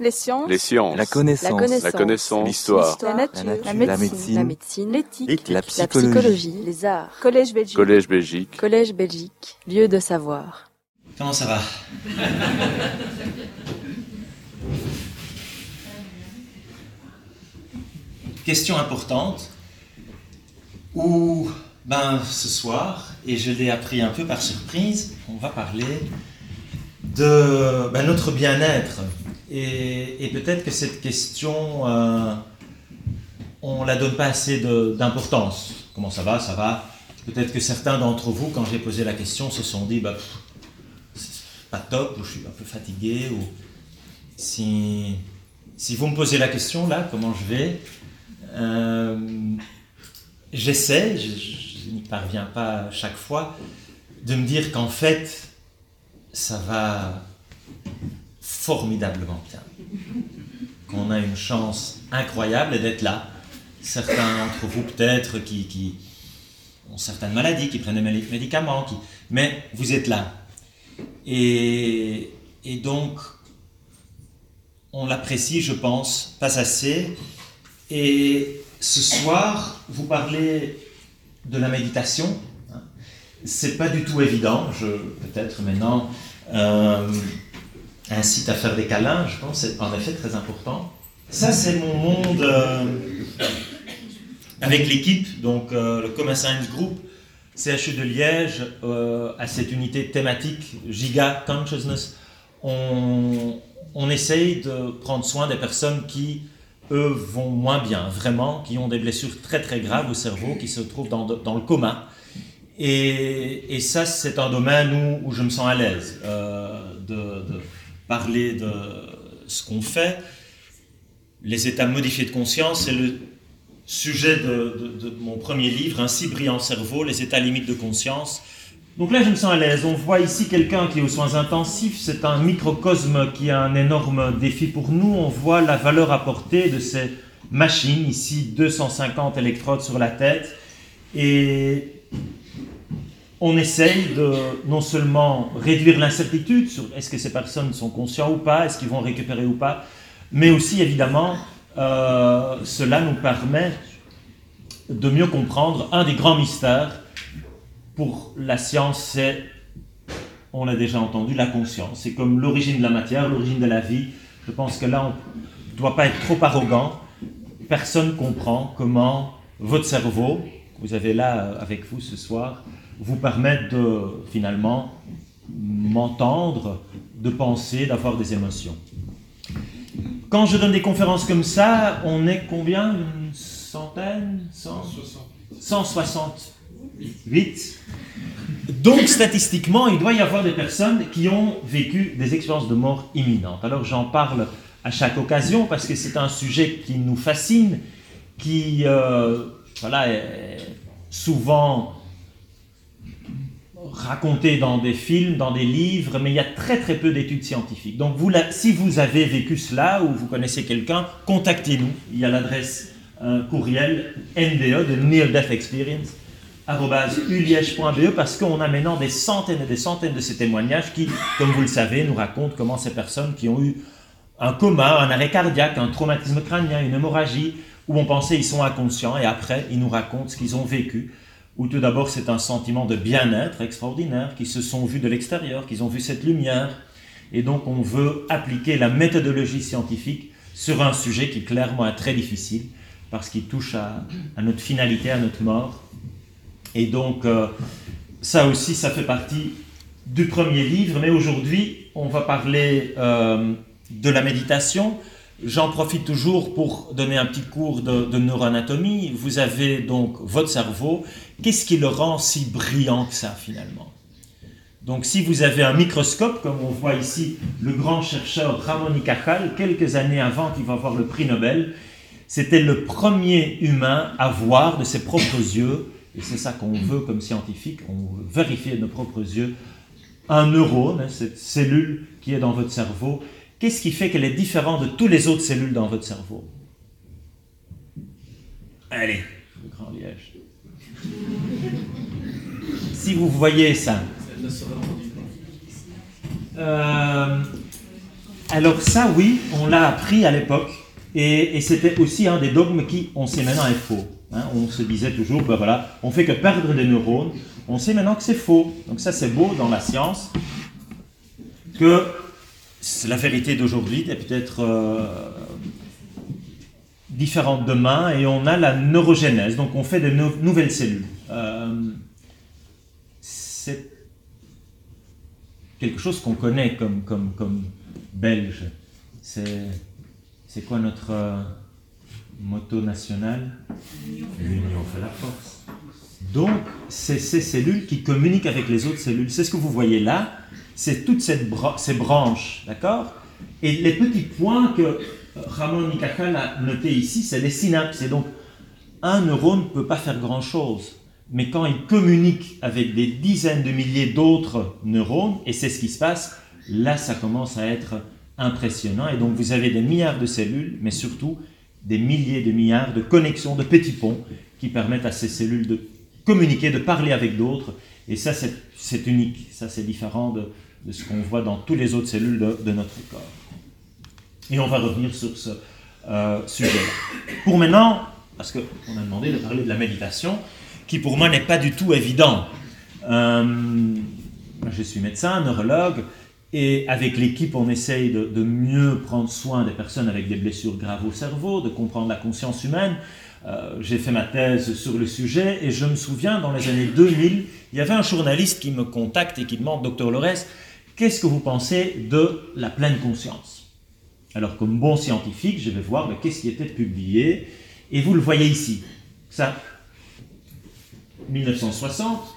Les sciences. Les sciences. La connaissance. La connaissance. La. L'histoire. La nature. La nature. La La médecine. La. L'éthique. La La psychologie. psychologie. Les arts. Collège Belgique. Collège Belgique. Collège Belgique. Lieu de savoir. Comment ça va? Question importante où, ben, ce soir, et je l'ai appris un peu par surprise, on va parler de ben, notre bien-être. Et, peut-être que cette question, euh, on la donne pas assez d'importance. Comment ça va? Ça va? Peut-être que certains d'entre vous, quand j'ai posé la question, se sont dit, bah, pas top, ou je suis un peu fatigué, ou si, vous me posez la question là, comment je vais euh, J'essaie, je, je n'y parviens pas chaque fois, de me dire qu'en fait, ça va formidablement bien. Qu'on a une chance incroyable d'être là. Certains d'entre vous peut-être qui, ont certaines maladies, qui prennent des médicaments, qui... mais vous êtes là. Et, et donc, on l'apprécie, je pense, pas assez. Et ce soir, vous parlez de la méditation. C'est pas du tout évident. Je peut-être maintenant euh, incite à faire des câlins. Je pense c'est en effet très important. Ça, c'est mon monde euh, avec l'équipe, donc euh, le Common Science Group. CHU de Liège, euh, à cette unité thématique Giga Consciousness, on, on essaye de prendre soin des personnes qui, eux, vont moins bien, vraiment, qui ont des blessures très très graves au cerveau, qui se trouvent dans, dans le coma. Et, et ça, c'est un domaine où, où je me sens à l'aise de parler de ce qu'on fait. Les états modifiés de conscience, c'est le sujet de, de- mon premier livre, Ainsi brillant cerveau, les états limites de conscience. Donc là, je me sens à l'aise. On voit ici quelqu'un qui est aux soins intensifs. C'est un microcosme qui a un énorme défi pour nous. On voit la valeur apportée de ces machines. Ici, 250 électrodes sur la tête. Et on essaye de non seulement réduire l'incertitude sur est-ce que ces personnes sont conscients ou pas, est-ce qu'ils vont récupérer ou pas, mais aussi évidemment, euh, cela nous permet de mieux comprendre un des grands mystères pour la science, c'est, on l'a déjà entendu, la conscience. C'est comme l'origine de la matière, l'origine de la vie. Je pense que là, on ne doit pas être trop arrogant. Personne comprend comment votre cerveau, que vous avez là euh, avec vous ce soir, vous permet de finalement m'entendre, de penser, d'avoir des émotions. Quand je donne des conférences comme ça, on est combien? Une centaine? 100 168. Donc statistiquement, il doit y avoir des personnes qui ont vécu des expériences de mort imminente. Alors j'en parle à chaque occasion parce que c'est un sujet qui nous fascine, qui euh, voilà, est souvent raconté dans des films, dans des livres, mais il y a très très peu d'études scientifiques. Donc si vous avez vécu cela ou vous connaissez quelqu'un, contactez-nous. Il y a l'adresse euh, courriel NDE de Near Experience uliège.be parce qu'on a maintenant des centaines et des centaines de ces témoignages qui, comme vous le savez, nous racontent comment ces personnes qui ont eu un coma, un arrêt cardiaque, un traumatisme crânien, une hémorragie, où on pensait ils sont inconscients et après ils nous racontent ce qu'ils ont vécu. Où tout d'abord c'est un sentiment de bien-être extraordinaire, qu'ils se sont vus de l'extérieur, qu'ils ont vu cette lumière. Et donc on veut appliquer la méthodologie scientifique sur un sujet qui clairement est très difficile parce qu'il touche à, à notre finalité, à notre mort. Et donc, euh, ça aussi, ça fait partie du premier livre. Mais aujourd'hui, on va parler euh, de la méditation. J'en profite toujours pour donner un petit cours de, de neuroanatomie. Vous avez donc votre cerveau. Qu'est-ce qui le rend si brillant que ça, finalement? Donc, si vous avez un microscope, comme on voit ici le grand chercheur Ramon y Cajal, quelques années avant qu'il va avoir le prix Nobel, c'était le premier humain à voir de ses propres yeux, et c'est ça qu'on veut comme scientifique, on veut vérifier de nos propres yeux, un neurone, cette cellule qui est dans votre cerveau. Qu'est-ce qui fait qu'elle est différente de toutes les autres cellules dans votre cerveau? Allez, le grand liège. Si vous voyez ça, euh, Alors ça, oui, on l'a appris à l'époque, et, c'était aussi un des dogmes qui, on sait maintenant, est faux. Hein. on se disait toujours, ben voilà, on fait que perdre des neurones. On sait maintenant que c'est faux. Donc ça, c'est beau dans la science, que la vérité d'aujourd'hui est peut-être euh, différente demain, et on a la neurogénèse, donc on fait de nouvelles cellules. Euh, c'est quelque chose qu'on connaît comme, comme, comme belge. C'est, quoi notre euh, motto national? L'union fait la force. Donc, c'est ces cellules qui communiquent avec les autres cellules. C'est ce que vous voyez là. C'est toutes cette ces branches, d'accord? Et les petits points que Ramon Nikakal a notés ici, c'est les synapses. Et donc, un neurone ne peut pas faire grand-chose mais quand il communique avec des dizaines de milliers d'autres neurones, et c'est ce qui se passe, là ça commence à être impressionnant. Et donc vous avez des milliards de cellules, mais surtout des milliers de milliards de connexions, de petits ponts qui permettent à ces cellules de communiquer, de parler avec d'autres. Et ça c'est unique, ça c'est différent de, ce qu'on voit dans toutes les autres cellules de, notre corps. Et on va revenir sur ce euh, sujet-là. Pour maintenant, parce qu'on a demandé de parler de la méditation, qui pour moi n'est pas du tout évident. Euh, je suis médecin, neurologue, et avec l'équipe, on essaye de, mieux prendre soin des personnes avec des blessures graves au cerveau, de comprendre la conscience humaine. Euh, j'ai fait ma thèse sur le sujet et je me souviens, dans les années 2000, il y avait un journaliste qui me contacte et qui demande, docteur Lores, qu'est-ce que vous pensez de la pleine conscience? Alors, comme bon scientifique, je vais voir qu'est-ce qui était publié, et vous le voyez ici. Ça, 1960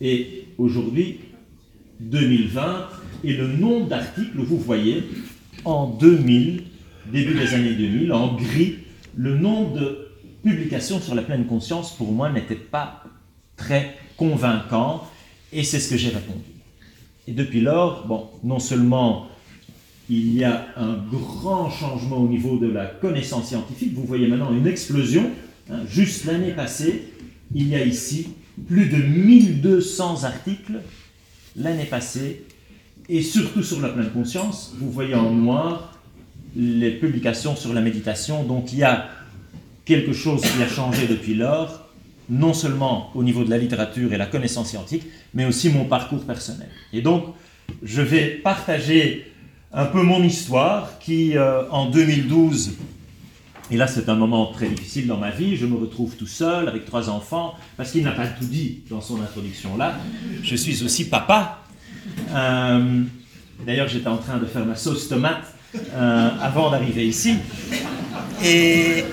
et aujourd'hui 2020 et le nombre d'articles, vous voyez, en 2000, début des années 2000, en gris, le nombre de publications sur la pleine conscience, pour moi, n'était pas très convaincant, et c'est ce que j'ai répondu. Et depuis lors, bon, non seulement il y a un grand changement au niveau de la connaissance scientifique, vous voyez maintenant une explosion, hein, juste l'année passée, il y a ici plus de 1200 articles l'année passée, et surtout sur la pleine conscience. Vous voyez en noir les publications sur la méditation. Donc il y a quelque chose qui a changé depuis lors, non seulement au niveau de la littérature et la connaissance scientifique, mais aussi mon parcours personnel. Et donc, je vais partager un peu mon histoire qui, euh, en 2012, et là, c'est un moment très difficile dans ma vie. Je me retrouve tout seul avec trois enfants, parce qu'il n'a pas tout dit dans son introduction là. Je suis aussi papa. Euh, d'ailleurs, j'étais en train de faire ma sauce tomate euh, avant d'arriver ici. Et,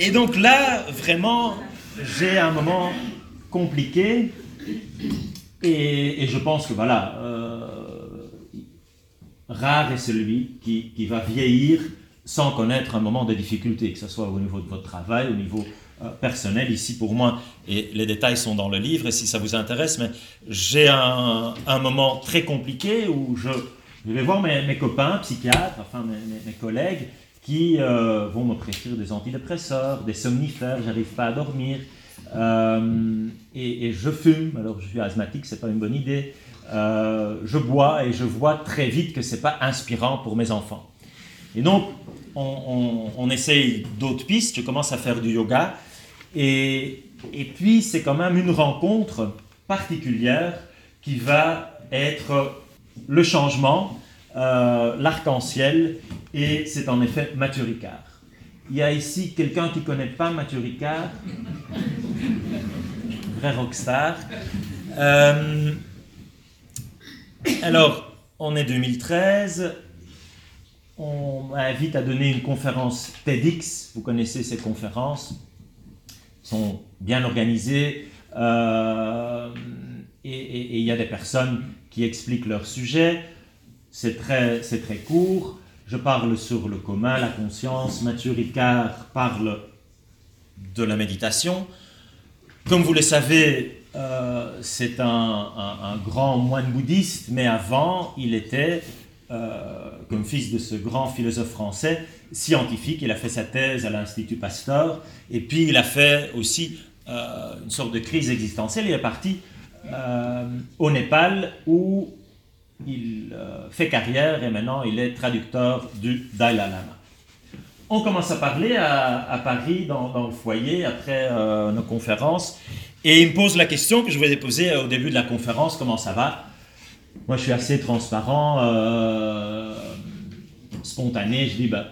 et donc là, vraiment, j'ai un moment compliqué. Et, je pense que voilà, euh, rare est celui qui, qui va vieillir sans connaître un moment de difficulté, que ce soit au niveau de votre travail, au niveau euh, personnel. Ici, pour moi, et les détails sont dans le livre, et si ça vous intéresse, mais j'ai un, moment très compliqué où je, vais voir mes, copains psychiatres, enfin mes, collègues, qui euh, vont me prescrire des antidépresseurs, des somnifères, j'arrive pas à dormir, euh, et, je fume, alors je suis asthmatique, c'est pas une bonne idée, je bois et je vois très vite que c'est pas inspirant pour mes enfants. Et donc, on, essaye d'autres pistes, je commence à faire du yoga, et, puis c'est quand même une rencontre particulière qui va être le changement, euh, l'arc-en-ciel, et c'est en effet Mathieu Ricard. Il y a ici quelqu'un qui ne connaît pas Mathieu Ricard, vrai rockstar. Euh, alors, on est 2013, on m'invite à donner une conférence TEDx. Vous connaissez ces conférences, sont bien organisées euh, et il y a des personnes qui expliquent leur sujet. C'est très, très court. Je parle sur le commun, la conscience. Mathieu Ricard parle de la méditation. Comme vous le savez, euh, c'est un, grand moine bouddhiste, mais avant, il était euh, comme fils de ce grand philosophe français, scientifique. Il a fait sa thèse à l'Institut Pasteur, et puis il a fait aussi euh, une sorte de crise existentielle. Il est parti au Népal, où il euh, fait carrière et maintenant il est traducteur du Dalai Lama. On commence à parler à, Paris dans, le foyer après euh, nos conférences et il me pose la question que je voulais poser au début de la conférence, comment ça va? Moi je suis assez transparent, spontané, je dis bah,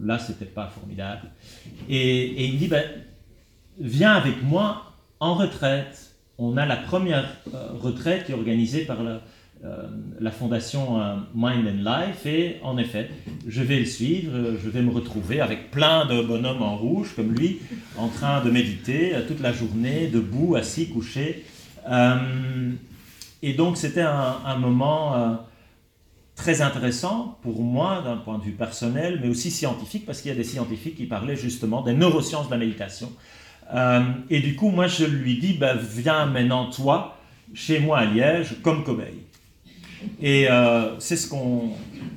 là c'était pas formidable. Et, il me dit ben, viens avec moi en retraite on a la première euh, retraite qui est organisée par la, euh, fondation euh, Mind and Life et en effet, je vais le suivre, je vais me retrouver avec plein de bonhommes en rouge comme lui, en train de méditer toute la journée, debout, assis, couché. et donc c'était un, moment très intéressant pour moi d'un point de vue personnel, mais aussi scientifique, parce qu'il y a des scientifiques qui parlaient justement des neurosciences de la méditation. Euh, et du coup, moi, je lui dis, bah, viens maintenant, toi, chez moi à Liège, comme cobaye. Et euh, c'est ce qu'on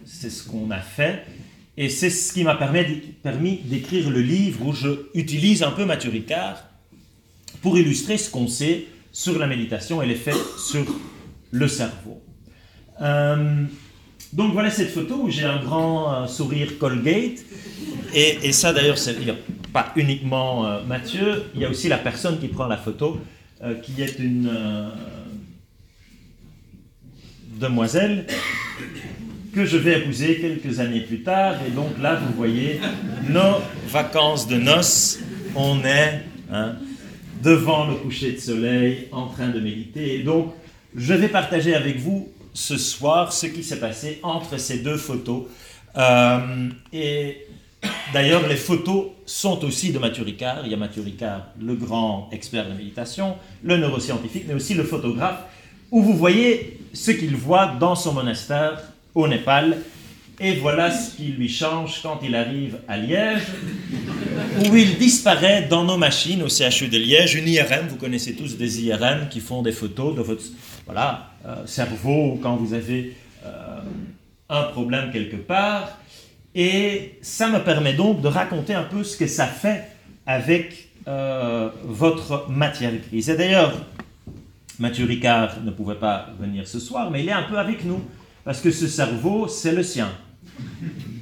ce qu'on a fait. Et c'est ce qui m'a permis d'écrire le livre où je utilise un peu Mathieu Ricard pour illustrer ce qu'on sait sur la méditation et l'effet sur le cerveau. Euh, donc voilà cette photo où j'ai un grand sourire Colgate. Et, et ça d'ailleurs, pas uniquement euh, Mathieu, il y a aussi la personne qui prend la photo, euh, qui est une euh, demoiselle que je vais épouser quelques années plus tard. Et donc là, vous voyez nos vacances de noces. On est hein, devant le coucher de soleil, en train de méditer. Et donc, je vais partager avec vous ce soir ce qui s'est passé entre ces deux photos. et D'ailleurs, les photos sont aussi de Mathieu Ricard. Il y a Mathieu Ricard, le grand expert de méditation, le neuroscientifique, mais aussi le photographe, où vous voyez ce qu'il voit dans son monastère au Népal. Et voilà ce qui lui change quand il arrive à Liège, où il disparaît dans nos machines au CHU de Liège, une IRM, vous connaissez tous des IRM qui font des photos de votre voilà, euh, cerveau quand vous avez euh, un problème quelque part. Et ça me permet donc de raconter un peu ce que ça fait avec euh, votre matière grise. Et d'ailleurs, Mathieu Ricard ne pouvait pas venir ce soir, mais il est un peu avec nous, parce que ce cerveau, c'est le sien.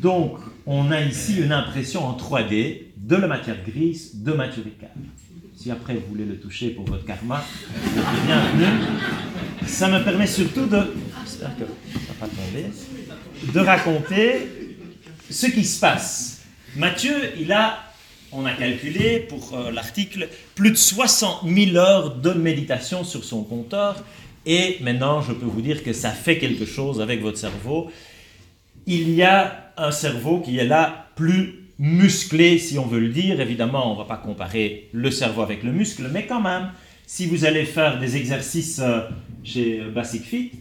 Donc, on a ici une impression en 3D de la matière grise de Mathieu Ricard. Si après vous voulez le toucher pour votre karma, bienvenue. Ça me permet surtout de, de raconter ce qui se passe. Mathieu, il a, on a calculé pour euh, l'article, plus de 60 000 heures de méditation sur son compteur. Et maintenant, je peux vous dire que ça fait quelque chose avec votre cerveau. Il y a un cerveau qui est là plus musclé, si on veut le dire. Évidemment, on ne va pas comparer le cerveau avec le muscle, mais quand même, si vous allez faire des exercices euh, chez Basic Fit,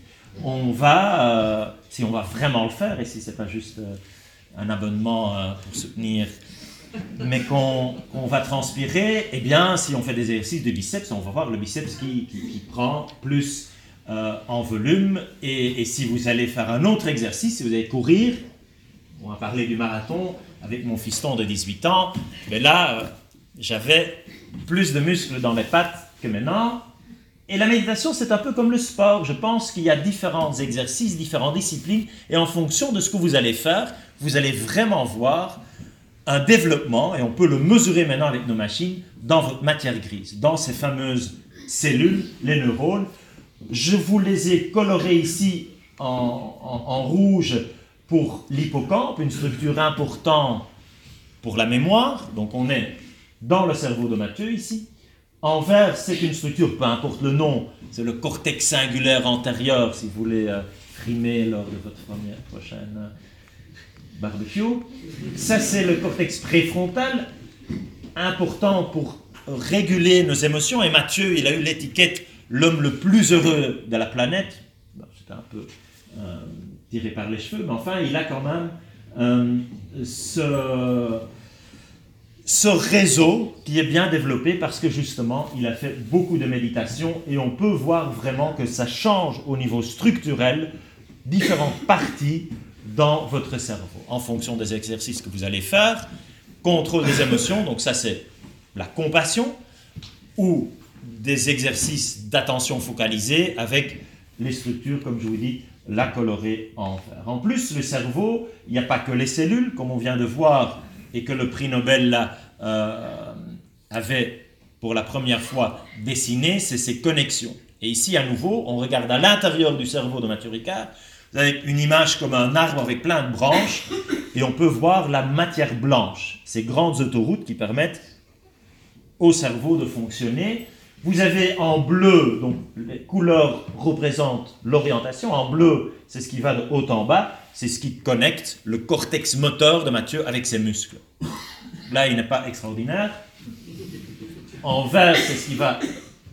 on va, euh, si on va vraiment le faire, et si c'est pas juste un abonnement euh, pour soutenir, mais qu'on va transpirer, eh bien, si on fait des exercices de biceps, on va voir le biceps qui, prend plus euh, en volume. Et, si vous allez faire un autre exercice, si vous allez courir, on va parler du marathon avec mon fiston de 18 ans, mais là, euh, j'avais plus de muscles dans mes pattes que maintenant. Et la méditation, c'est un peu comme le sport. Je pense qu'il y a différents exercices, différentes disciplines, et en fonction de ce que vous allez faire, vous allez vraiment voir un développement, et on peut le mesurer maintenant avec nos machines, dans votre matière grise, dans ces fameuses cellules, les neurones. Je vous les ai colorés ici en, rouge pour l'hippocampe, une structure importante pour la mémoire. Donc on est dans le cerveau de Mathieu ici. En vert, c'est une structure, peu importe le nom, c'est le cortex singulaire antérieur, si vous voulez euh, frimer lors de votre première, prochaine euh, barbecue. Ça, c'est le cortex préfrontal, important pour réguler nos émotions. Et Mathieu, il a eu l'étiquette l'homme le plus heureux de la planète. C'était un peu euh, tiré par les cheveux, mais enfin, il a quand même ce ce réseau qui est bien développé parce que justement, il a fait beaucoup de méditation et on peut voir vraiment que ça change au niveau structurel différentes parties dans votre cerveau en fonction des exercices que vous allez faire. Contrôle des émotions, donc ça c'est la compassion ou des exercices d'attention focalisée avec les structures, comme je vous dis, la colorer en vert. En plus, le cerveau, il n'y a pas que les cellules, comme on vient de voir, et que le prix Nobel euh, avait pour la première fois dessiné, c'est ces connexions. Et ici, à nouveau, on regarde à l'intérieur du cerveau de Mathieu Ricard, avez une image comme un arbre avec plein de branches, et on peut voir la matière blanche, ces grandes autoroutes qui permettent au cerveau de fonctionner. Vous avez en bleu, donc les couleurs représentent l'orientation, en bleu, c'est ce qui va de haut en bas, c'est ce qui connecte le cortex moteur de Mathieu avec ses muscles. Là, il n'est pas extraordinaire. En vert, c'est ce qui va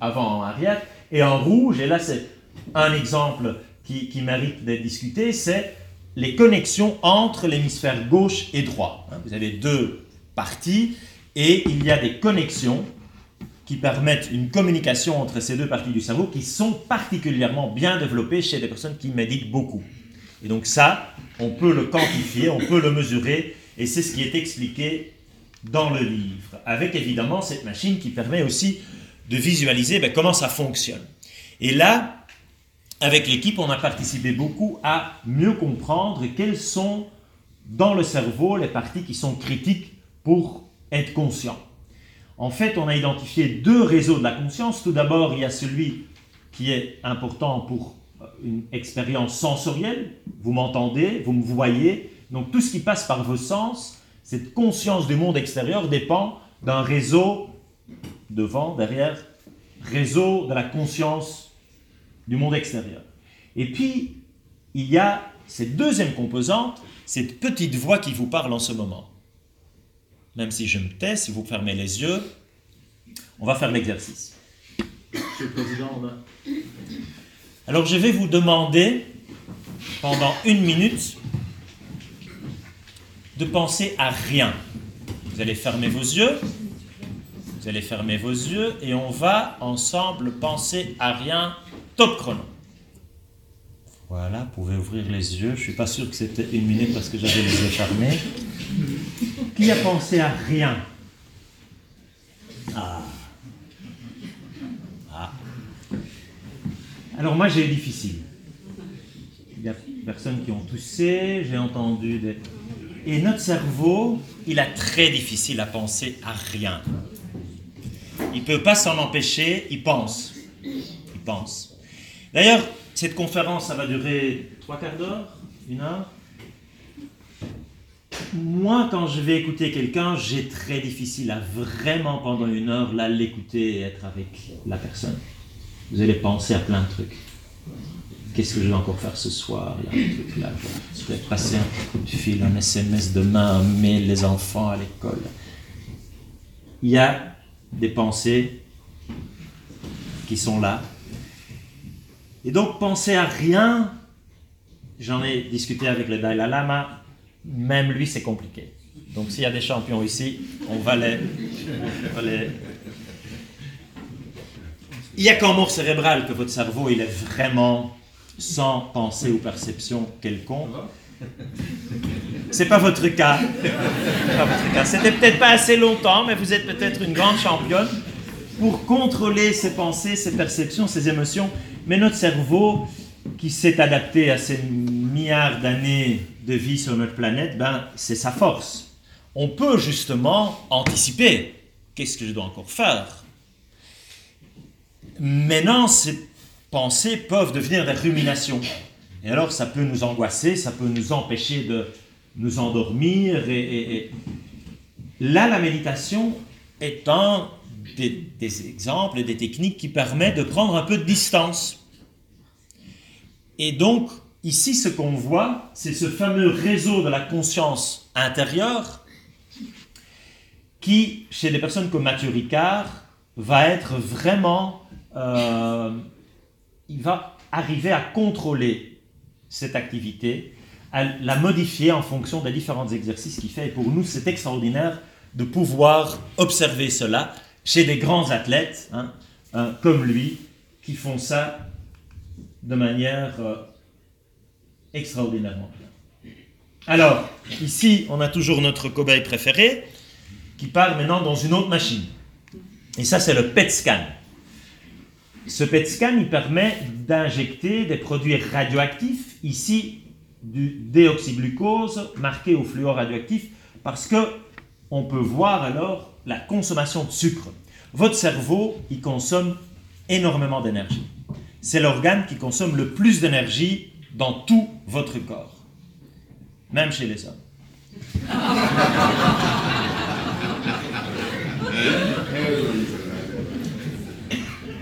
avant en arrière. Et en rouge, et là c'est un exemple qui, mérite d'être discuté, c'est les connexions entre l'hémisphère gauche et droit. Vous avez deux parties et il y a des connexions qui permettent une communication entre ces deux parties du cerveau qui sont particulièrement bien développées chez des personnes qui méditent beaucoup. Et donc ça, on peut le quantifier, on peut le mesurer, et c'est ce qui est expliqué dans le livre, avec évidemment cette machine qui permet aussi de visualiser ben, comment ça fonctionne. Et là, avec l'équipe, on a participé beaucoup à mieux comprendre quelles sont dans le cerveau les parties qui sont critiques pour être conscient. En fait, on a identifié deux réseaux de la conscience. Tout d'abord, il y a celui qui est important pour une expérience sensorielle. Vous m'entendez, vous me voyez. Donc tout ce qui passe par vos sens, cette conscience du monde extérieur dépend d'un réseau devant, derrière, réseau de la conscience du monde extérieur. Et puis, il y a cette deuxième composante, cette petite voix qui vous parle en ce moment même si je me tais, si vous fermez les yeux, on va faire l'exercice. Monsieur le Président, Alors je vais vous demander, pendant une minute, de penser à rien. Vous allez fermer vos yeux, vous allez fermer vos yeux et on va ensemble penser à rien. Top chrono. Voilà, vous pouvez ouvrir les yeux. Je ne suis pas sûr que c'était une minute parce que j'avais les yeux fermés. Qui a pensé à rien? Ah. ah. Alors moi j'ai eu difficile. Il y a personnes qui ont toussé, j'ai entendu des... Et notre cerveau, il a très difficile à penser à rien. Il ne peut pas s'en empêcher, il pense. Il pense. D'ailleurs, cette conférence, ça va durer trois quarts d'heure, une heure moi, quand je vais écouter quelqu'un, j'ai très difficile à vraiment pendant une heure là l'écouter et être avec la personne. Vous allez penser à plein de trucs. Qu'est-ce que je vais encore faire ce soir? Là, truc, là, Je vais passer un coup de fil, un SMS demain, un mail, les enfants à l'école. Il y a des pensées qui sont là. Et donc, penser à rien, j'en ai discuté avec le Dalai Lama, même lui, c'est compliqué. Donc s'il y a des champions ici, on va les... Il n'y a qu'en mort cérébrale que votre cerveau, il est vraiment sans pensée ou perception quelconque. C'est pas votre cas. Pas votre cas. C'était peut-être pas assez longtemps, mais vous êtes peut-être une grande championne pour contrôler ses pensées, ses perceptions, ses émotions. Mais notre cerveau, qui s'est adapté à ces milliards d'années de vie sur notre planète, ben, c'est sa force. On peut justement anticiper. Qu'est-ce que je dois encore faire Maintenant, ces pensées peuvent devenir des ruminations. Et alors, ça peut nous angoisser, ça peut nous empêcher de nous endormir. Et, Là, la méditation est un des, des exemples et des techniques qui permettent de prendre un peu de distance. Et donc, Ici, ce qu'on voit, c'est ce fameux réseau de la conscience intérieure qui, chez des personnes comme Mathieu Ricard, va être vraiment... Euh, il va arriver à contrôler cette activité, à la modifier en fonction des différents exercices qu'il fait. Et pour nous, c'est extraordinaire de pouvoir observer cela chez des grands athlètes hein, hein, comme lui, qui font ça de manière... Euh, extraordinairement bien. Alors, ici, on a toujours notre cobaye préféré qui part maintenant dans une autre machine. Et ça, c'est le PET scan. Ce PET scan, il permet d'injecter des produits radioactifs ici du déoxyglucose marqué au fluor radioactif parce que on peut voir alors la consommation de sucre. Votre cerveau, il consomme énormément d'énergie. C'est l'organe qui consomme le plus d'énergie dans tout votre corps, même chez les hommes.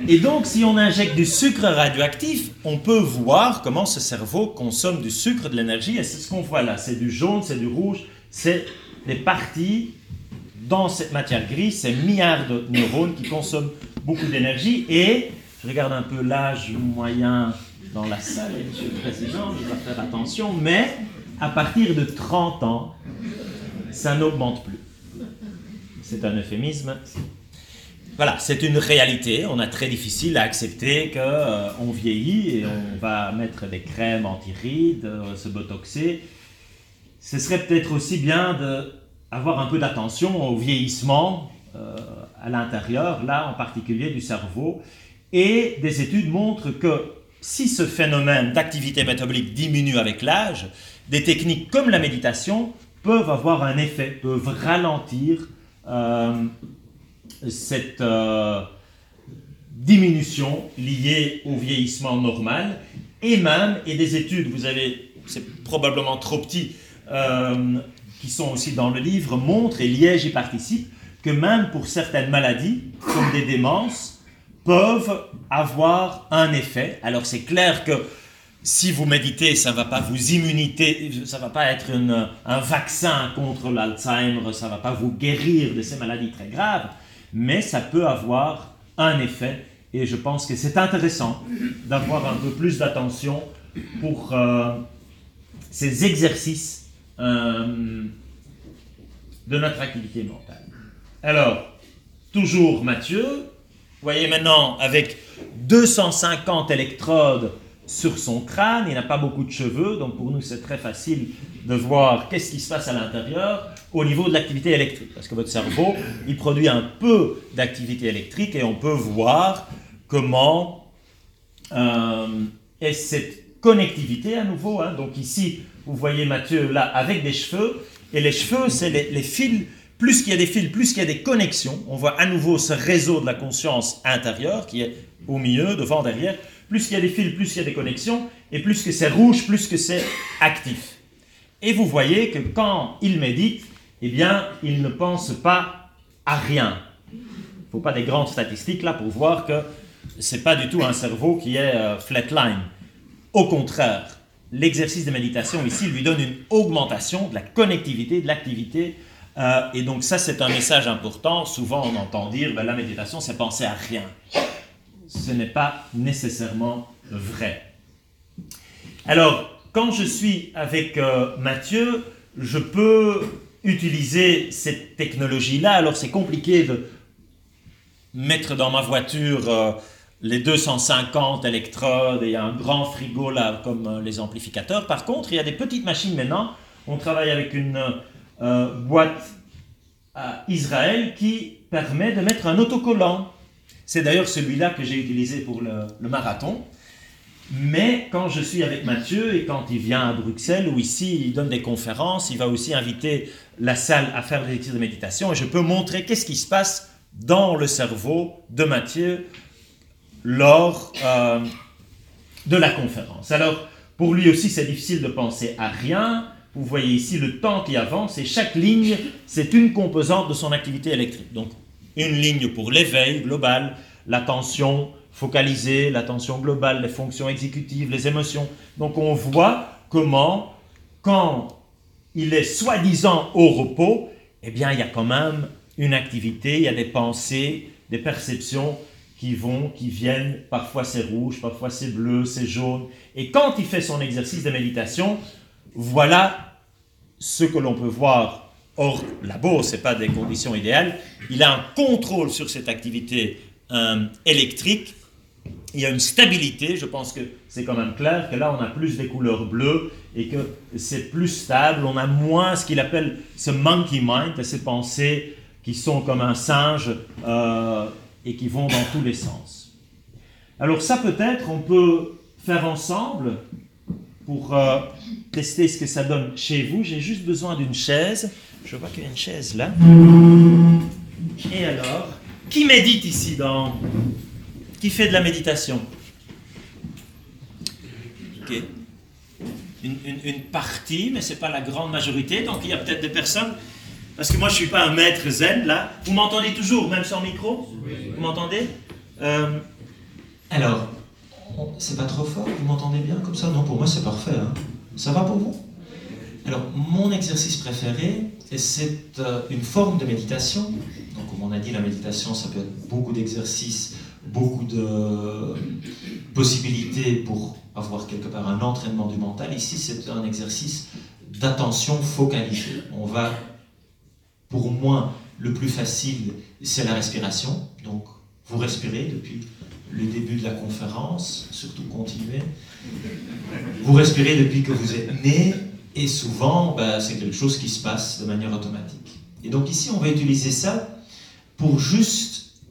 Et donc, si on injecte du sucre radioactif, on peut voir comment ce cerveau consomme du sucre, de l'énergie, et c'est ce qu'on voit là. C'est du jaune, c'est du rouge, c'est les parties dans cette matière grise, ces milliards de neurones qui consomment beaucoup d'énergie. Et je regarde un peu l'âge moyen dans la salle, Monsieur le Président, je dois faire attention, mais à partir de 30 ans, ça n'augmente plus. C'est un euphémisme, voilà, c'est une réalité. On a très difficile à accepter qu'on euh, vieillit et on va mettre des crèmes anti-rides, euh, se botoxer. Ce serait peut-être aussi bien d'avoir un peu d'attention au vieillissement euh, à l'intérieur, là en particulier du cerveau. Et des études montrent que si ce phénomène d'activité métabolique diminue avec l'âge, des techniques comme la méditation peuvent avoir un effet, peuvent ralentir cette euh, diminution liée au vieillissement normal. Et même, et des études, vous avez, c'est probablement trop petit, euh, qui sont aussi dans le livre, montrent, et Liège y participe, que même pour certaines maladies, comme des démences, peuvent avoir un effet. Alors c'est clair que si vous méditez, ça ne va pas vous immuniter, ça ne va pas être un vaccin contre l'Alzheimer, ça ne va pas vous guérir de ces maladies très graves, mais ça peut avoir un effet et je pense que c'est intéressant d'avoir un peu plus d'attention pour euh, ces exercices euh, de notre activité mentale. Alors, toujours Mathieu, voyez maintenant avec 250 électrodes sur son crâne, il n'a pas beaucoup de cheveux, donc pour nous c'est très facile de voir qu'est-ce qui se passe à l'intérieur au niveau de l'activité électrique. Parce que votre cerveau, il produit un peu d'activité électrique et on peut voir comment euh, est cette connectivité à nouveau. Hein. Donc ici, vous voyez Mathieu là avec des cheveux, et les cheveux, c'est les, les fils plus qu'il y a des fils, plus qu'il y a des connexions, on voit à nouveau ce réseau de la conscience intérieure qui est au milieu, devant, derrière. Plus qu'il y a des fils, plus il y a des connexions, et plus que c'est rouge, plus que c'est actif. Et vous voyez que quand il médite, eh bien, il ne pense pas à rien. Il ne faut pas des grandes statistiques là pour voir que ce n'est pas du tout un cerveau qui est euh, flatline. Au contraire, l'exercice de méditation ici lui donne une augmentation de la connectivité, de l'activité. Euh, et donc ça, c'est un message important. Souvent, on entend dire, ben, la méditation, c'est penser à rien. Ce n'est pas nécessairement vrai. Alors, quand je suis avec euh, Mathieu, je peux utiliser cette technologie-là. Alors c'est compliqué de mettre dans ma voiture euh, les 250 électrodes et un grand frigo là comme les amplificateurs. Par contre, il y a des petites machines maintenant. On travaille avec une boîte à Israël qui permet de mettre un autocollant. C'est d'ailleurs celui-là que j'ai utilisé pour le marathon. Mais quand je suis avec Mathieu et quand il vient à Bruxelles ou ici, il donne des conférences, il va aussi inviter la salle à faire des exercices de méditation et je peux montrer qu'est-ce qui se passe dans le cerveau de Mathieu lors euh, de la conférence. Alors, pour lui aussi, c'est difficile de penser à rien. Vous voyez ici le temps qui avance et chaque ligne, c'est une composante de son activité électrique. Donc, une ligne pour l'éveil global, l'attention, focaliser l'attention globale, les fonctions exécutives, les émotions. Donc on voit comment, quand il est soi-disant au repos, eh bien il y a quand même une activité, il y a des pensées, des perceptions qui vont, qui viennent, parfois c'est rouge, parfois c'est bleu, c'est jaune. Et quand il fait son exercice de méditation, voilà ce que l'on peut voir hors labo, ce n'est pas des conditions idéales. Il a un contrôle sur cette activité euh, électrique il y a une stabilité, je pense que c'est quand même clair que là on a plus des couleurs bleues et que c'est plus stable, on a moins ce qu'il appelle ce monkey mind, ces pensées qui sont comme un singe euh, et qui vont dans tous les sens. Alors ça peut-être on peut faire ensemble pour euh, tester ce que ça donne chez vous, j'ai juste besoin d'une chaise. Je vois qu'il y a une chaise là. Et alors, qui médite ici dans... Qui fait de la méditation? Ok. Une, une partie, mais ce n'est pas la grande majorité. Donc il y a peut-être des personnes parce que moi, je ne suis pas un maître zen, là. Vous m'entendez toujours, même sans micro? Vous m'entendez? Euh, Alors, c'est pas trop fort Vous m'entendez bien comme ça? Non, pour moi, c'est parfait. Hein. Ça va pour vous? Alors, mon exercice préféré, c'est euh, une forme de méditation. Donc, comme on a dit, la méditation, ça peut être beaucoup d'exercices, beaucoup de possibilités pour avoir quelque part un entraînement du mental. Ici, c'est un exercice d'attention focalisée. On va pour moi, le plus facile, c'est la respiration. Donc, vous respirez depuis le début de la conférence, surtout continuez. Vous respirez depuis que vous êtes né, et souvent, ben, c'est quelque chose qui se passe de manière automatique. Et donc ici, on va utiliser ça pour juste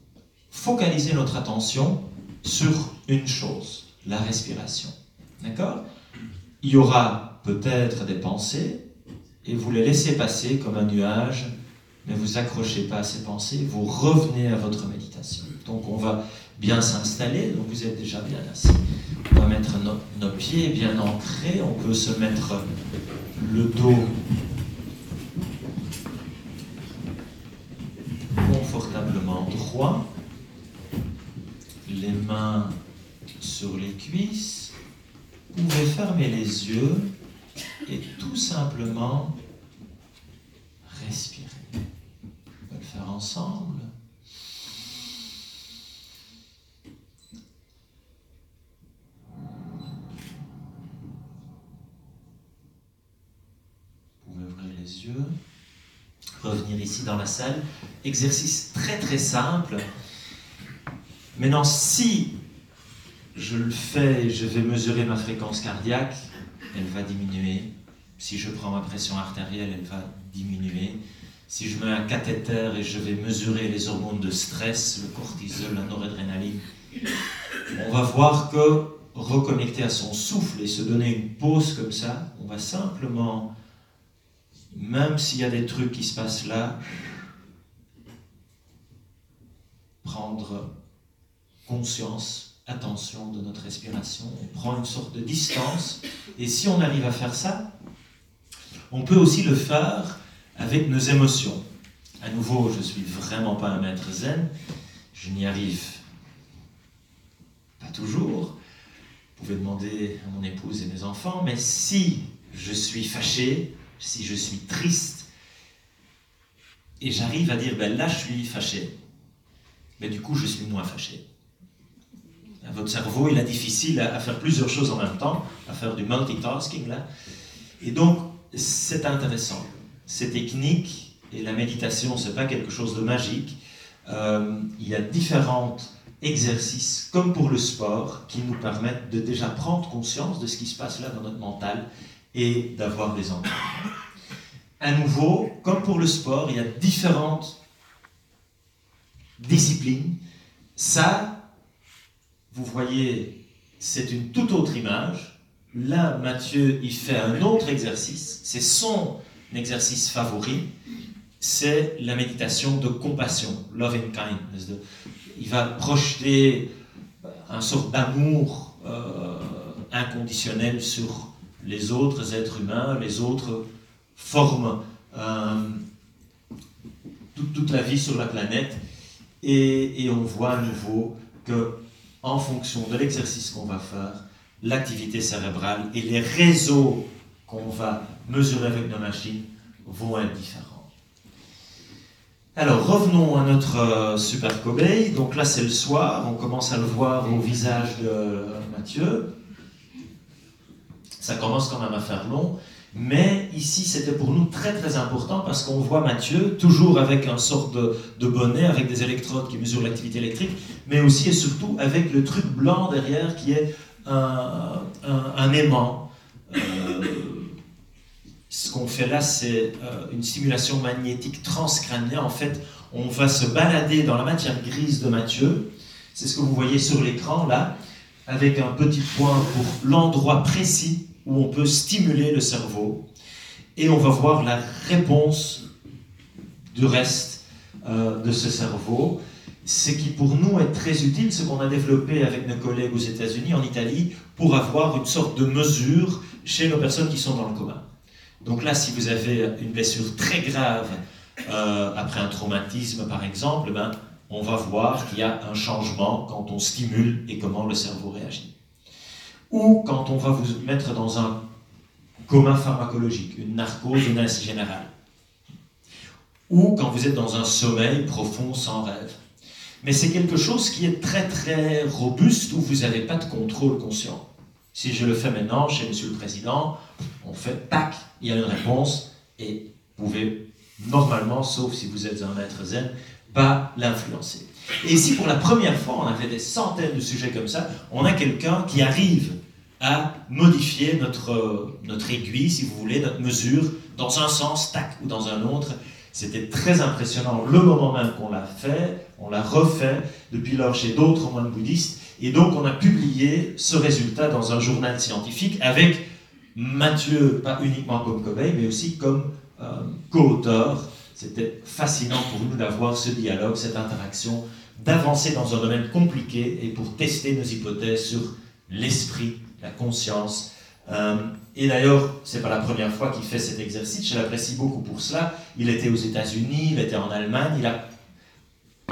focaliser notre attention sur une chose, la respiration. D'accord? Il y aura peut-être des pensées, et vous les laissez passer comme un nuage mais vous accrochez pas à ces pensées, vous revenez à votre méditation. Donc on va bien s'installer, donc vous êtes déjà bien assis. On va mettre nos pieds bien ancrés, on peut se mettre le dos confortablement droit, les mains sur les cuisses, vous pouvez fermer les yeux et tout simplement respirer faire ensemble. Vous pouvez ouvrir les yeux, revenir ici dans la salle. Exercice très très simple. Maintenant, si je le fais, je vais mesurer ma fréquence cardiaque, elle va diminuer. Si je prends ma pression artérielle, elle va diminuer. Si je mets un cathéter et je vais mesurer les hormones de stress, le cortisol, la noradrénaline, on va voir que reconnecter à son souffle et se donner une pause comme ça, on va simplement, même s'il y a des trucs qui se passent là, prendre conscience, attention de notre respiration, on prend une sorte de distance, et si on arrive à faire ça, on peut aussi le faire avec nos émotions. À nouveau, je ne suis vraiment pas un maître zen, je n'y arrive pas toujours. Vous pouvez demander à mon épouse et mes enfants, mais si je suis fâché, si je suis triste, et j'arrive à dire, ben là je suis fâché, mais du coup je suis moins fâché. Votre cerveau, il est difficile à, faire plusieurs choses en même temps, à faire du multitasking là. Et donc, c'est intéressant ces techniques, et la méditation, ce n'est pas quelque chose de magique, euh, il y a différents exercices, comme pour le sport, qui nous permettent de déjà prendre conscience de ce qui se passe là dans notre mental et d'avoir des entraînements. À nouveau, comme pour le sport, il y a différentes disciplines. Ça, vous voyez, c'est une toute autre image. Là, Mathieu, il fait un autre exercice. C'est son exercice favori, c'est la méditation de compassion, loving kindness. il va projeter un sort d'amour euh, inconditionnel sur les autres êtres humains, les autres formes, euh, toute, la vie sur la planète. Et, on voit à nouveau que, en fonction de l'exercice qu'on va faire, l'activité cérébrale et les réseaux qu'on va mesurer avec nos machines vont être différents. Alors revenons à notre euh, super cobaye. Donc là c'est le soir, on commence à le voir au visage de Mathieu. Ça commence quand même à faire long. Mais ici, c'était pour nous très très important parce qu'on voit Mathieu toujours avec un sort de, bonnet, avec des électrodes qui mesurent l'activité électrique, mais aussi et surtout avec le truc blanc derrière qui est un, aimant. Euh, ce qu'on fait là, c'est euh, une simulation magnétique transcrânienne. En fait, on va se balader dans la matière grise de Mathieu. C'est ce que vous voyez sur l'écran là, avec un petit point pour l'endroit précis où on peut stimuler le cerveau et on va voir la réponse du reste euh, de ce cerveau. Ce qui pour nous est très utile, ce qu'on a développé avec nos collègues aux États-Unis, en Italie, pour avoir une sorte de mesure chez nos personnes qui sont dans le coma. Donc là, si vous avez une blessure très grave euh, après un traumatisme, par exemple, ben, on va voir qu'il y a un changement quand on stimule et comment le cerveau réagit. Ou quand on va vous mettre dans un coma pharmacologique, une narcose, une anesthésie générale. Ou quand vous êtes dans un sommeil profond sans rêve. Mais c'est quelque chose qui est très très robuste où vous n'avez pas de contrôle conscient. Si je le fais maintenant chez Monsieur le Président, on fait tac, il y a une réponse et vous pouvez normalement, sauf si vous êtes un maître zen, pas l'influencer. Et ici, pour la première fois, on avait des centaines de sujets comme ça, on a quelqu'un qui arrive à modifier notre, notre aiguille, si vous voulez, notre mesure, dans un sens, tac, ou dans un autre. C'était très impressionnant le moment même qu'on l'a fait, on l'a refait depuis lors chez d'autres moines bouddhistes, et donc on a publié ce résultat dans un journal scientifique avec Mathieu, pas uniquement comme cobaye, mais aussi comme euh, co-auteur. C'était fascinant pour nous d'avoir ce dialogue, cette interaction, d'avancer dans un domaine compliqué et pour tester nos hypothèses sur l'esprit, la conscience. Euh, et d'ailleurs, c'est pas la première fois qu'il fait cet exercice. Je l'apprécie beaucoup pour cela. Il était aux États-Unis, il était en Allemagne, il a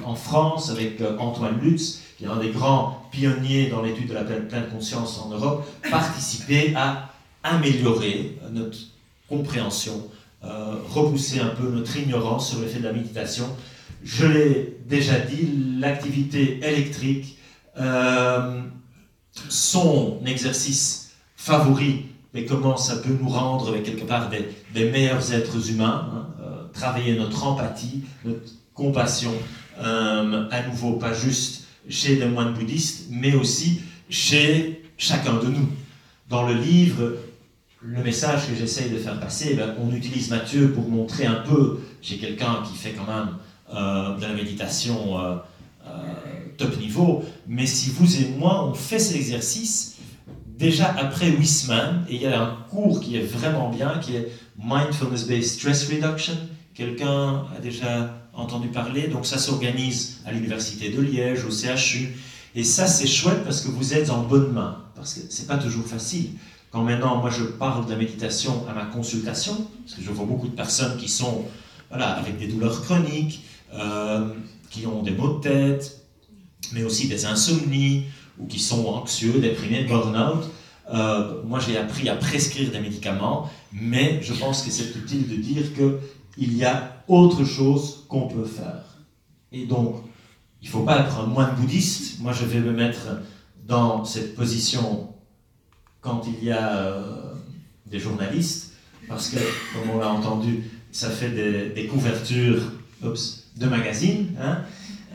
en France avec euh, Antoine Lutz, qui est un des grands pionniers dans l'étude de la pleine, conscience en Europe, participé à améliorer notre compréhension, euh, repousser un peu notre ignorance sur l'effet de la méditation. Je l'ai déjà dit, l'activité électrique, euh, son exercice favori, mais comment ça peut nous rendre quelque part des, meilleurs êtres humains, hein, euh, travailler notre empathie, notre compassion, euh, à nouveau pas juste chez les moines bouddhistes, mais aussi chez chacun de nous. Dans le livre, le message que j'essaye de faire passer, ben, on utilise Matthieu pour montrer un peu, chez quelqu'un qui fait quand même euh, de la méditation euh, euh, top niveau, mais si vous et moi, on fait cet exercice, déjà après semaines, et il y a un cours qui est vraiment bien, qui est Mindfulness-Based Stress Reduction. Quelqu'un a déjà entendu parler, donc ça s'organise à l'Université de Liège, au CHU, et ça c'est chouette parce que vous êtes en bonne main, parce que c'est pas toujours facile. Quand maintenant, moi, je parle de la méditation à ma consultation, parce que je vois beaucoup de personnes qui sont voilà, avec des douleurs chroniques, euh, qui ont des maux de tête, mais aussi des insomnies, ou qui sont anxieux, déprimés, burn-out. Euh, moi, j'ai appris à prescrire des médicaments, mais je pense que c'est utile de dire qu'il y a autre chose qu'on peut faire. Et donc, il ne faut pas être un moine bouddhiste. Moi, je vais me mettre dans cette position quand il y a euh, des journalistes, parce que, comme on l'a entendu, ça fait des, couvertures de magazines hein,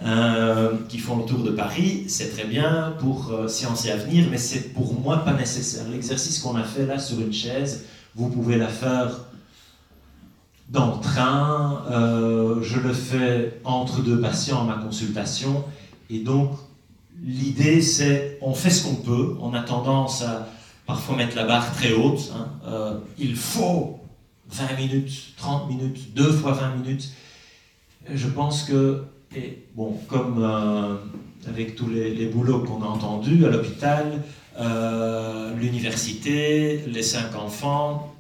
euh, qui font le tour de Paris. C'est très bien pour euh, Science et Avenir, mais c'est pour moi pas nécessaire. L'exercice qu'on a fait là sur une chaise, vous pouvez la faire dans le train, euh, je le fais entre deux patients à ma consultation, et donc l'idée c'est on fait ce qu'on peut, on a tendance à parfois mettre la barre très haute. Hein. Euh, il faut 20 minutes, 30 minutes, deux fois 20 minutes. Je pense que, bon, comme euh, avec tous les, les boulots qu'on a entendus à l'hôpital, euh, l'université, les cinq enfants,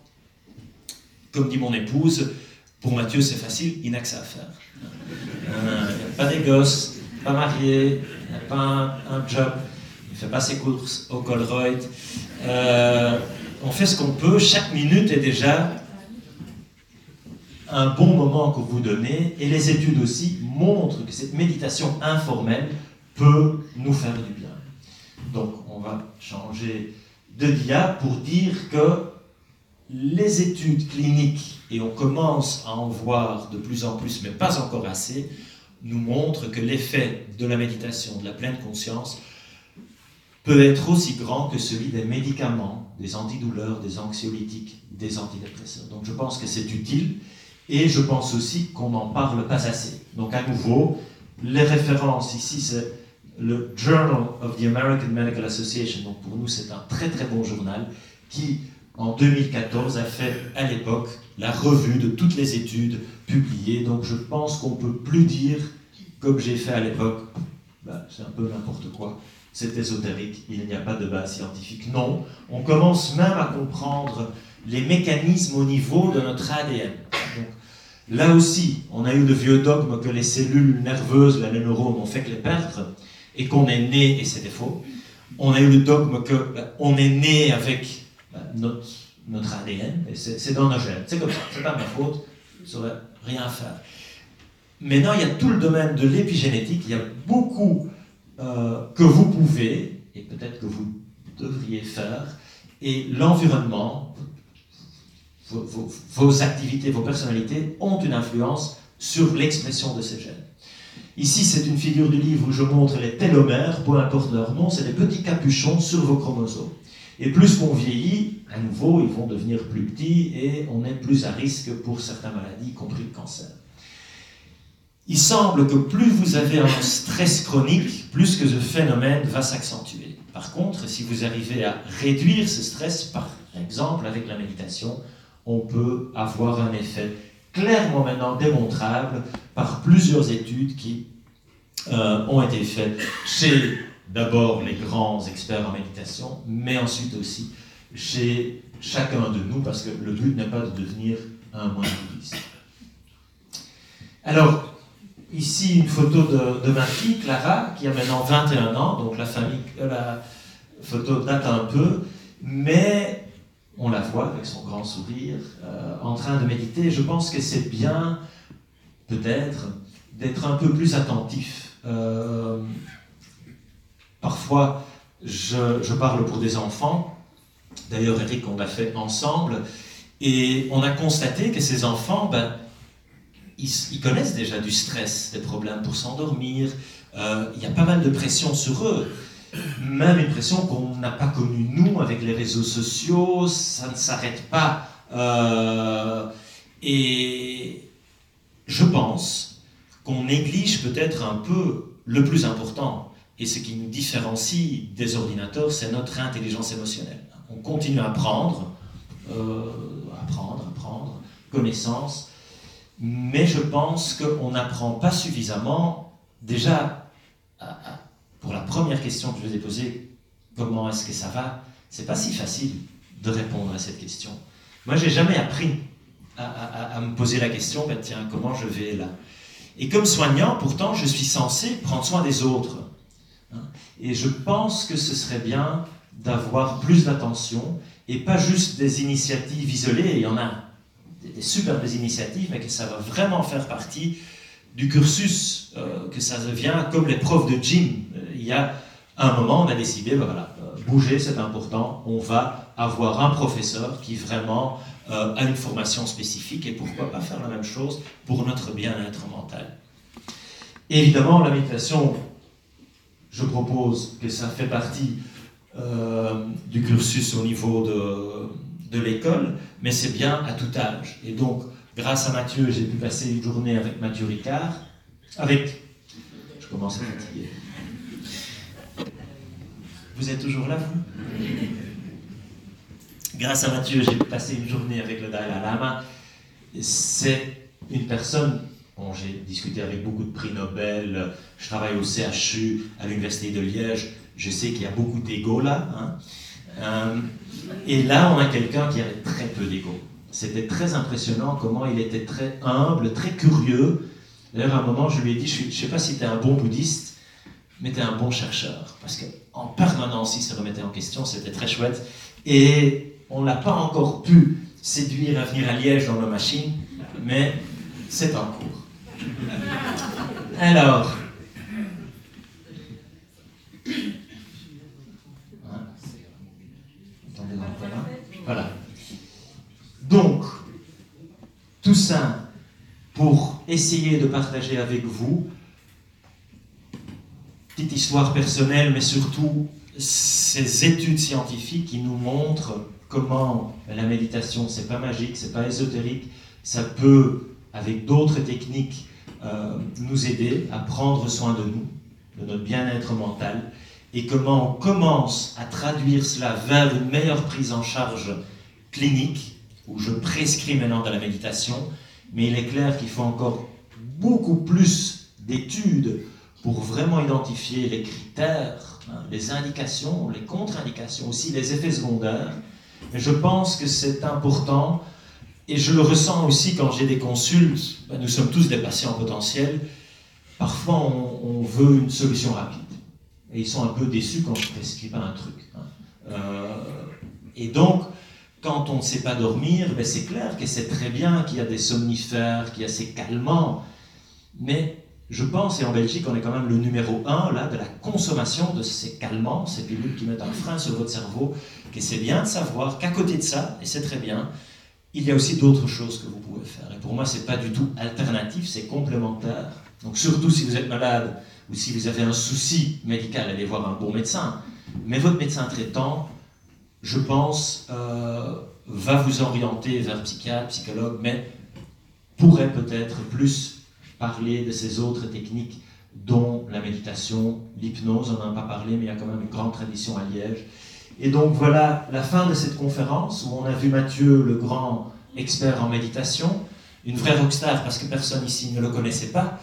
comme dit mon épouse, pour Mathieu c'est facile, il n'a que ça à faire. Euh, il a pas des gosses, pas marié, il n'y a pas un, un job, il ne fait pas ses courses au Colruyt. Euh, on fait ce qu'on peut, chaque minute est déjà un bon moment que vous donnez, et les études aussi montrent que cette méditation informelle peut nous faire du bien. Donc on va changer de dia pour dire que les études cliniques, et on commence à en voir de plus en plus, mais pas encore assez, nous montrent que l'effet de la méditation, de la pleine conscience, peut être aussi grand que celui des médicaments, des antidouleurs, des anxiolytiques, des antidépresseurs. Donc je pense que c'est utile et je pense aussi qu'on n'en parle pas assez. Donc à nouveau, les références ici, c'est le Journal of the American Medical Association. Donc pour nous, c'est un très très bon journal qui en 2014, a fait à l'époque la revue de toutes les études publiées. Donc je pense qu'on ne peut plus dire, comme j'ai fait à l'époque, bah, c'est un peu n'importe quoi, c'est ésotérique, il n'y a pas de base scientifique. Non, on commence même à comprendre les mécanismes au niveau de notre ADN. Là aussi, on a eu le vieux dogme que les cellules nerveuses, les neurones, ont fait que les perdre, et qu'on est né, et c'était faux. On a eu le dogme qu'on bah, est né avec bah, notre, ADN, et c'est dans nos gènes. C'est comme ça, c'est pas ma faute, je saurais rien faire. Maintenant, il y a tout le domaine de l'épigénétique, il y a beaucoup euh, que vous pouvez, et peut-être que vous devriez faire, et l'environnement, vos, activités, vos personnalités ont une influence sur l'expression de ces gènes. Ici, c'est une figure du livre où je montre les télomères, peu importe leur nom, c'est des petits capuchons sur vos chromosomes. Et plus qu'on vieillit, à nouveau, ils vont devenir plus petits et on est plus à risque pour certaines maladies, y compris le cancer. Il semble que plus vous avez un stress chronique, plus que ce phénomène va s'accentuer. Par contre, si vous arrivez à réduire ce stress, par exemple avec la méditation, on peut avoir un effet clairement maintenant démontrable par plusieurs études qui euh, ont été faites chez d'abord les grands experts en méditation, mais ensuite aussi chez chacun de nous, parce que le but n'est pas de devenir un moine bouddhiste. Alors, ici une photo de, ma fille, Clara, qui a maintenant 21 ans, donc la, famille, euh, la photo date un peu, mais on la voit avec son grand sourire, euh, en train de méditer. Je pense que c'est bien, peut-être, d'être un peu plus attentif. Euh, parfois, je, parle pour des enfants. D'ailleurs, Eric, on l'a fait ensemble. Et on a constaté que ces enfants, ben, ils, connaissent déjà du stress, des problèmes pour s'endormir. Euh, il y a pas mal de pression sur eux même une pression qu'on n'a pas connue nous avec les réseaux sociaux, ça ne s'arrête pas. Euh, et je pense qu'on néglige peut-être un peu le plus important. Et ce qui nous différencie des ordinateurs, c'est notre intelligence émotionnelle. On continue à apprendre, euh, apprendre, apprendre, connaissance, mais je pense qu'on n'apprend pas suffisamment déjà pour la première question que je vous ai posée, comment est-ce que ça va C'est pas si facile de répondre à cette question. Moi, j'ai jamais appris à, me poser la question, ben, tiens, comment je vais là? Et comme soignant, pourtant, je suis censé prendre soin des autres. Hein. Et je pense que ce serait bien d'avoir plus d'attention et pas juste des initiatives isolées. Il y en a des, superbes initiatives, mais que ça va vraiment faire partie du cursus, euh, que ça devient comme les profs de gym. Euh, il y a un moment, on a décidé, ben voilà, euh, bouger c'est important, on va avoir un professeur qui vraiment a une formation spécifique et pourquoi pas faire la même chose pour notre bien-être mental. évidemment, la méditation, je propose que ça fait partie du cursus au niveau de, de l'école, mais c'est bien à tout âge. Et donc, Grâce à Mathieu, j'ai pu passer une journée avec Mathieu Ricard. Avec. Je commence à fatiguer. Vous êtes toujours là, vous? Grâce à Mathieu, j'ai pu passer une journée avec le Dalai Lama. C'est une personne dont j'ai discuté avec beaucoup de prix Nobel. Je travaille au CHU, à l'Université de Liège. Je sais qu'il y a beaucoup d'ego là. Hein. Euh, et là, on a quelqu'un qui avait très peu d'ego. C'était très impressionnant comment il était très humble, très curieux. D'ailleurs, à un moment, je lui ai dit, je ne sais pas si tu es un bon bouddhiste, mais tu es un bon chercheur. Parce qu'en permanence, il se remettait en question, c'était très chouette. Et on n'a pas encore pu séduire à venir à Liège dans nos machines, mais c'est en cours. Alors, voilà. Donc, tout ça pour essayer de partager avec vous, petite histoire personnelle, mais surtout ces études scientifiques qui nous montrent comment la méditation, c'est pas magique, c'est pas ésotérique, ça peut, avec d'autres techniques, euh, nous aider à prendre soin de nous, de notre bien-être mental, et comment on commence à traduire cela vers une meilleure prise en charge clinique où je prescris maintenant de la méditation, mais il est clair qu'il faut encore beaucoup plus d'études pour vraiment identifier les critères, hein, les indications, les contre-indications, aussi les effets secondaires. Mais je pense que c'est important, et je le ressens aussi quand j'ai des consultes, ben, nous sommes tous des patients potentiels, parfois on, veut une solution rapide. Et ils sont un peu déçus quand je prescris pas un truc. Hein. Euh, et donc, quand on ne sait pas dormir, ben c'est clair que c'est très bien qu'il y a des somnifères, qu'il y a ces calmants, mais je pense, et en Belgique, on est quand même le numéro un là, de la consommation de ces calmants, ces pilules qui mettent un frein sur votre cerveau, que c'est bien de savoir qu'à côté de ça, et c'est très bien, il y a aussi d'autres choses que vous pouvez faire. Et pour moi, ce n'est pas du tout alternatif, c'est complémentaire. Donc surtout si vous êtes malade ou si vous avez un souci médical, allez voir un bon médecin. Mais votre médecin traitant, je pense, euh, va vous orienter vers psychiatre, psychologue, mais pourrait peut-être plus parler de ces autres techniques dont la méditation, l'hypnose, on n'en a pas parlé, mais il y a quand même une grande tradition à Liège. Et donc voilà la fin de cette conférence où on a vu Mathieu, le grand expert en méditation, une vraie rockstar parce que personne ici ne le connaissait pas.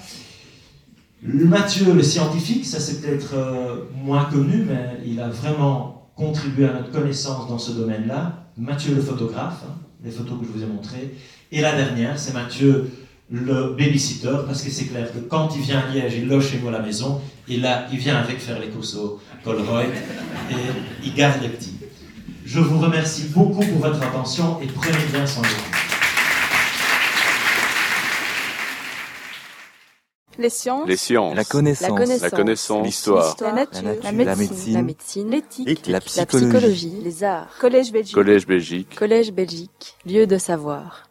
Mathieu, le scientifique, ça c'est peut-être euh, moins connu, mais il a vraiment contribué à notre connaissance dans ce domaine-là. Mathieu, le photographe, hein, les photos que je vous ai montrées. Et la dernière, c'est Mathieu, le babysitter, parce que c'est clair que quand il vient à Liège, il loge chez moi à la maison, et là, il vient avec faire les courses au Colroy, et il garde les petits. Je vous remercie beaucoup pour votre attention, et prenez bien soin de vous. Les sciences. La connaissance. La connaissance. L'histoire. La, nature. La médecine. La médecine. L'éthique. La psychologie. Les arts. Collège Belgique. Collège Belgique. Collège Belgique. Lieu de savoir.